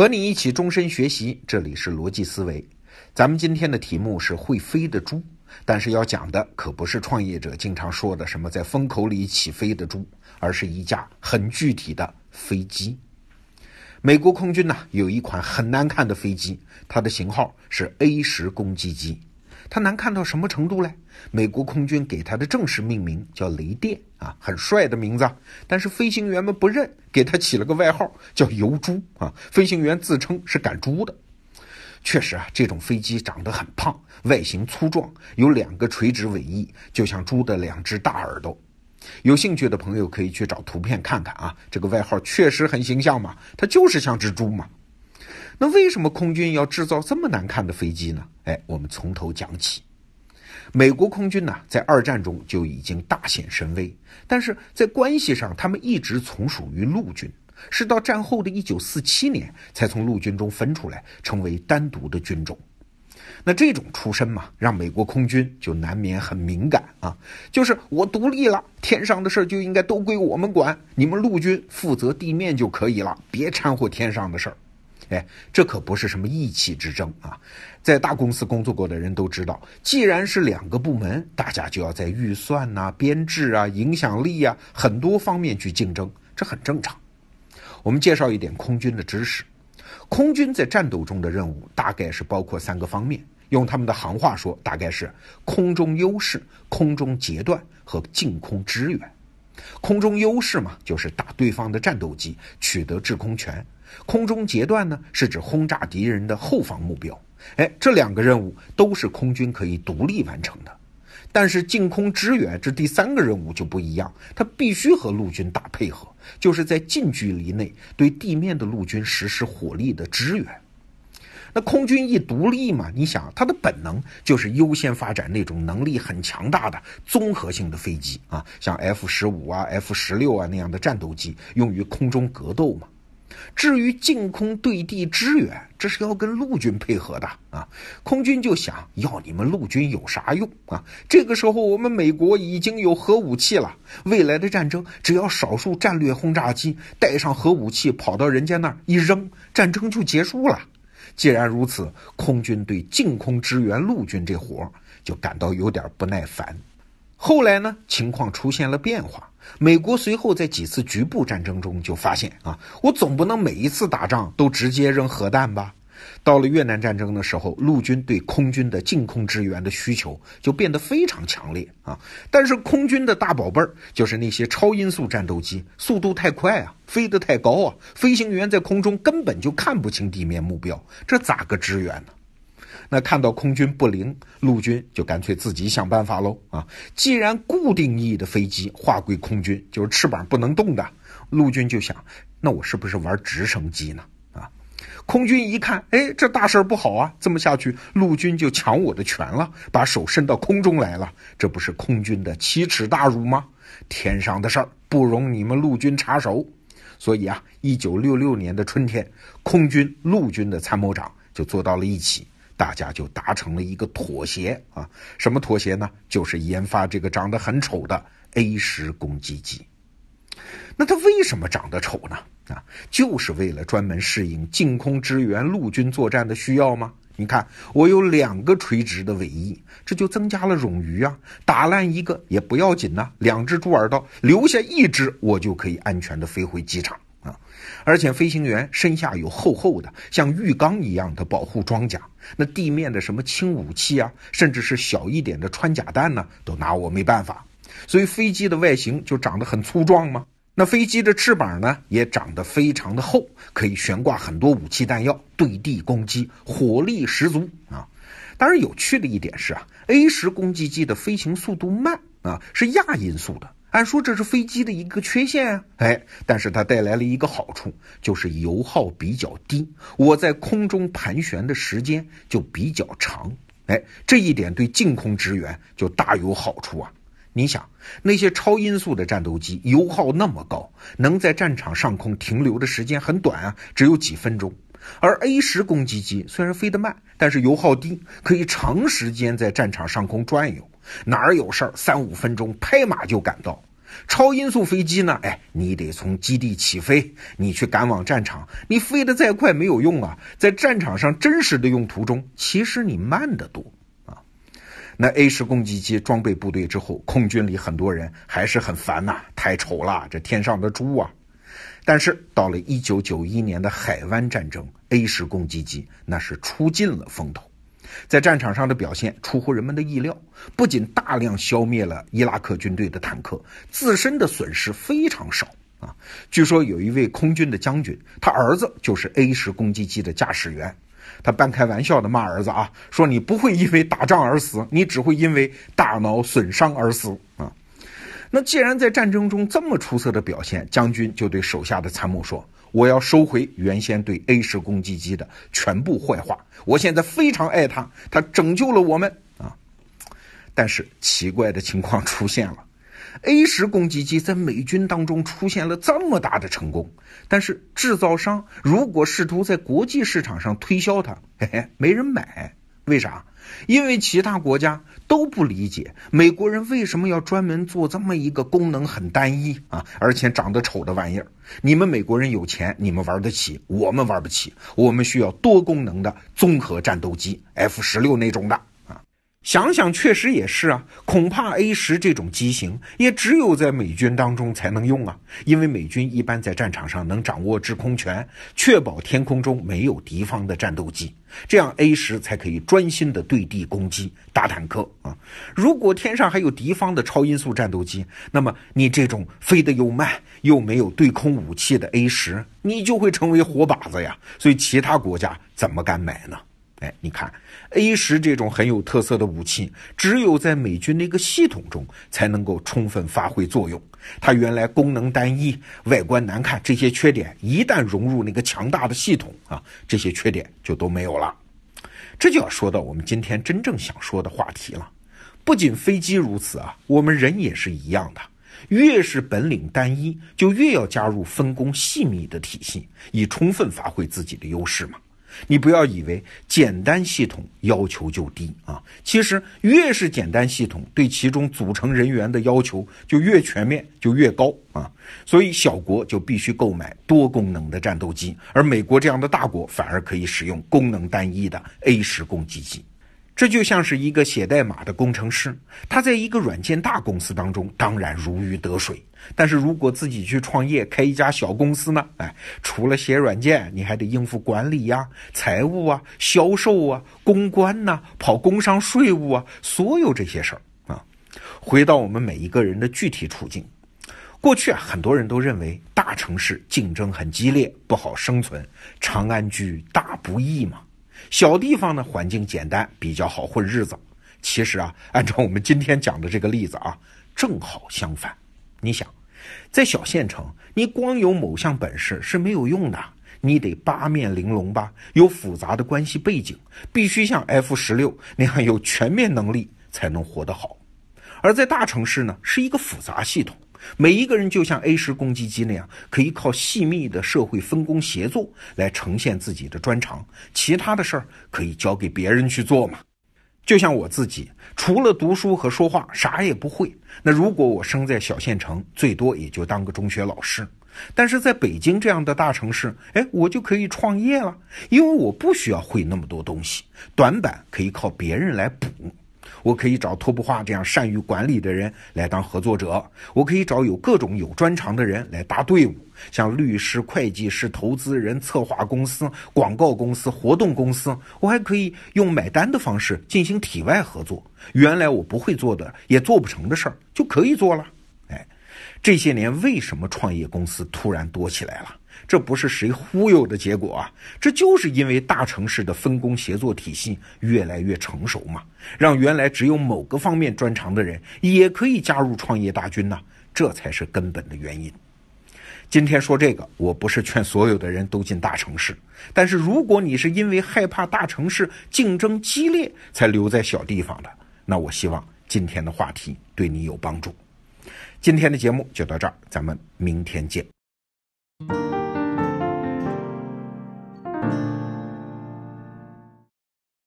和你一起终身学习，这里是逻辑思维。咱们今天的题目是会飞的猪，但是要讲的可不是创业者经常说的什么在风口里起飞的猪，而是一架很具体的飞机。美国空军呢有一款很难看的飞机，它的型号是 A 十攻击机。它难看到什么程度嘞？美国空军给它的正式命名叫雷电啊，很帅的名字。但是飞行员们不认，给它起了个外号叫油猪啊。飞行员自称是赶猪的。确实啊，这种飞机长得很胖，外形粗壮，有两个垂直尾翼，就像猪的两只大耳朵。有兴趣的朋友可以去找图片看看啊，这个外号确实很形象嘛，它就是像只猪嘛。那为什么空军要制造这么难看的飞机呢？哎，我们从头讲起。美国空军呢，在二战中就已经大显神威，但是在关系上，他们一直从属于陆军，是到战后的一九四七年才从陆军中分出来，成为单独的军种。那这种出身嘛，让美国空军就难免很敏感啊，就是我独立了，天上的事儿就应该都归我们管，你们陆军负责地面就可以了，别掺和天上的事儿。哎，这可不是什么意气之争啊！在大公司工作过的人都知道，既然是两个部门，大家就要在预算呐、编制啊、影响力啊很多方面去竞争，这很正常。我们介绍一点空军的知识：空军在战斗中的任务大概是包括三个方面，用他们的行话说，大概是空中优势、空中截断和近空支援。空中优势嘛，就是打对方的战斗机，取得制空权。空中截断呢，是指轰炸敌人的后方目标。哎，这两个任务都是空军可以独立完成的。但是近空支援这第三个任务就不一样，它必须和陆军打配合，就是在近距离内对地面的陆军实施火力的支援。那空军一独立嘛，你想，它的本能就是优先发展那种能力很强大的综合性的飞机啊，像 F 十五啊、F 十六啊那样的战斗机，用于空中格斗嘛。至于近空对地支援，这是要跟陆军配合的啊。空军就想要你们陆军有啥用啊？这个时候我们美国已经有核武器了，未来的战争只要少数战略轰炸机带上核武器跑到人家那儿一扔，战争就结束了。既然如此，空军对近空支援陆军这活儿就感到有点不耐烦。后来呢，情况出现了变化。美国随后在几次局部战争中就发现啊，我总不能每一次打仗都直接扔核弹吧？到了越南战争的时候，陆军对空军的近空支援的需求就变得非常强烈啊。但是空军的大宝贝儿就是那些超音速战斗机，速度太快啊，飞得太高啊，飞行员在空中根本就看不清地面目标，这咋个支援呢？那看到空军不灵，陆军就干脆自己想办法喽啊！既然固定翼的飞机划归空军，就是翅膀不能动的，陆军就想，那我是不是玩直升机呢？啊！空军一看，哎，这大事不好啊！这么下去，陆军就抢我的权了，把手伸到空中来了，这不是空军的奇耻大辱吗？天上的事儿不容你们陆军插手，所以啊，一九六六年的春天，空军、陆军的参谋长就坐到了一起。大家就达成了一个妥协啊，什么妥协呢？就是研发这个长得很丑的 A 十攻击机。那它为什么长得丑呢？啊，就是为了专门适应近空支援陆军作战的需要吗？你看，我有两个垂直的尾翼，这就增加了冗余啊。打烂一个也不要紧呐，两只猪耳朵留下一只，我就可以安全的飞回机场。而且飞行员身下有厚厚的像浴缸一样的保护装甲，那地面的什么轻武器啊，甚至是小一点的穿甲弹呢，都拿我没办法。所以飞机的外形就长得很粗壮嘛。那飞机的翅膀呢，也长得非常的厚，可以悬挂很多武器弹药，对地攻击，火力十足啊。当然，有趣的一点是啊，A 十攻击机的飞行速度慢啊，是亚音速的。按说这是飞机的一个缺陷啊，哎，但是它带来了一个好处，就是油耗比较低，我在空中盘旋的时间就比较长，哎，这一点对近空支援就大有好处啊。你想，那些超音速的战斗机油耗那么高，能在战场上空停留的时间很短啊，只有几分钟，而 A 十攻击机虽然飞得慢，但是油耗低，可以长时间在战场上空转悠。哪儿有事儿，三五分钟拍马就赶到。超音速飞机呢？哎，你得从基地起飞，你去赶往战场，你飞得再快没有用啊！在战场上真实的用途中，其实你慢得多啊。那 A 十攻击机装备部队之后，空军里很多人还是很烦呐，太丑了，这天上的猪啊！但是到了一九九一年的海湾战争，A 十攻击机那是出尽了风头。在战场上的表现出乎人们的意料，不仅大量消灭了伊拉克军队的坦克，自身的损失非常少啊。据说有一位空军的将军，他儿子就是 A 十攻击机的驾驶员，他半开玩笑的骂儿子啊，说你不会因为打仗而死，你只会因为大脑损伤而死啊。那既然在战争中这么出色的表现，将军就对手下的参谋说。我要收回原先对 A 十攻击机的全部坏话。我现在非常爱它，它拯救了我们啊！但是奇怪的情况出现了，A 十攻击机在美军当中出现了这么大的成功，但是制造商如果试图在国际市场上推销它，嘿嘿，没人买。为啥？因为其他国家都不理解美国人为什么要专门做这么一个功能很单一啊，而且长得丑的玩意儿。你们美国人有钱，你们玩得起，我们玩不起。我们需要多功能的综合战斗机，F 十六那种的。想想确实也是啊，恐怕 A 十这种机型也只有在美军当中才能用啊，因为美军一般在战场上能掌握制空权，确保天空中没有敌方的战斗机，这样 A 十才可以专心的对地攻击打坦克啊。如果天上还有敌方的超音速战斗机，那么你这种飞得又慢又没有对空武器的 A 十，你就会成为活靶子呀。所以其他国家怎么敢买呢？哎，你看，A 十这种很有特色的武器，只有在美军那个系统中才能够充分发挥作用。它原来功能单一、外观难看这些缺点，一旦融入那个强大的系统啊，这些缺点就都没有了。这就要说到我们今天真正想说的话题了。不仅飞机如此啊，我们人也是一样的。越是本领单一，就越要加入分工细密的体系，以充分发挥自己的优势嘛。你不要以为简单系统要求就低啊，其实越是简单系统，对其中组成人员的要求就越全面，就越高啊。所以小国就必须购买多功能的战斗机，而美国这样的大国反而可以使用功能单一的 A 十攻击机。这就像是一个写代码的工程师，他在一个软件大公司当中当然如鱼得水，但是如果自己去创业开一家小公司呢？哎，除了写软件，你还得应付管理呀、财务啊、销售啊、公关呐、跑工商税务啊，所有这些事儿啊。回到我们每一个人的具体处境，过去啊，很多人都认为大城市竞争很激烈，不好生存，长安居大不易嘛。小地方呢，环境简单，比较好混日子。其实啊，按照我们今天讲的这个例子啊，正好相反。你想，在小县城，你光有某项本事是没有用的，你得八面玲珑吧，有复杂的关系背景，必须像 F 十六 那样有全面能力才能活得好。而在大城市呢，是一个复杂系统。每一个人就像 A 十攻击机那样，可以靠细密的社会分工协作来呈现自己的专长，其他的事儿可以交给别人去做嘛。就像我自己，除了读书和说话，啥也不会。那如果我生在小县城，最多也就当个中学老师。但是在北京这样的大城市，哎，我就可以创业了，因为我不需要会那么多东西，短板可以靠别人来补。我可以找托布化这样善于管理的人来当合作者，我可以找有各种有专长的人来搭队伍，像律师、会计师、投资人、策划公司、广告公司、活动公司。我还可以用买单的方式进行体外合作，原来我不会做的也做不成的事儿就可以做了。这些年为什么创业公司突然多起来了？这不是谁忽悠的结果啊，这就是因为大城市的分工协作体系越来越成熟嘛，让原来只有某个方面专长的人也可以加入创业大军呐，这才是根本的原因。今天说这个，我不是劝所有的人都进大城市，但是如果你是因为害怕大城市竞争激烈才留在小地方的，那我希望今天的话题对你有帮助。今天的节目就到这儿，咱们明天见。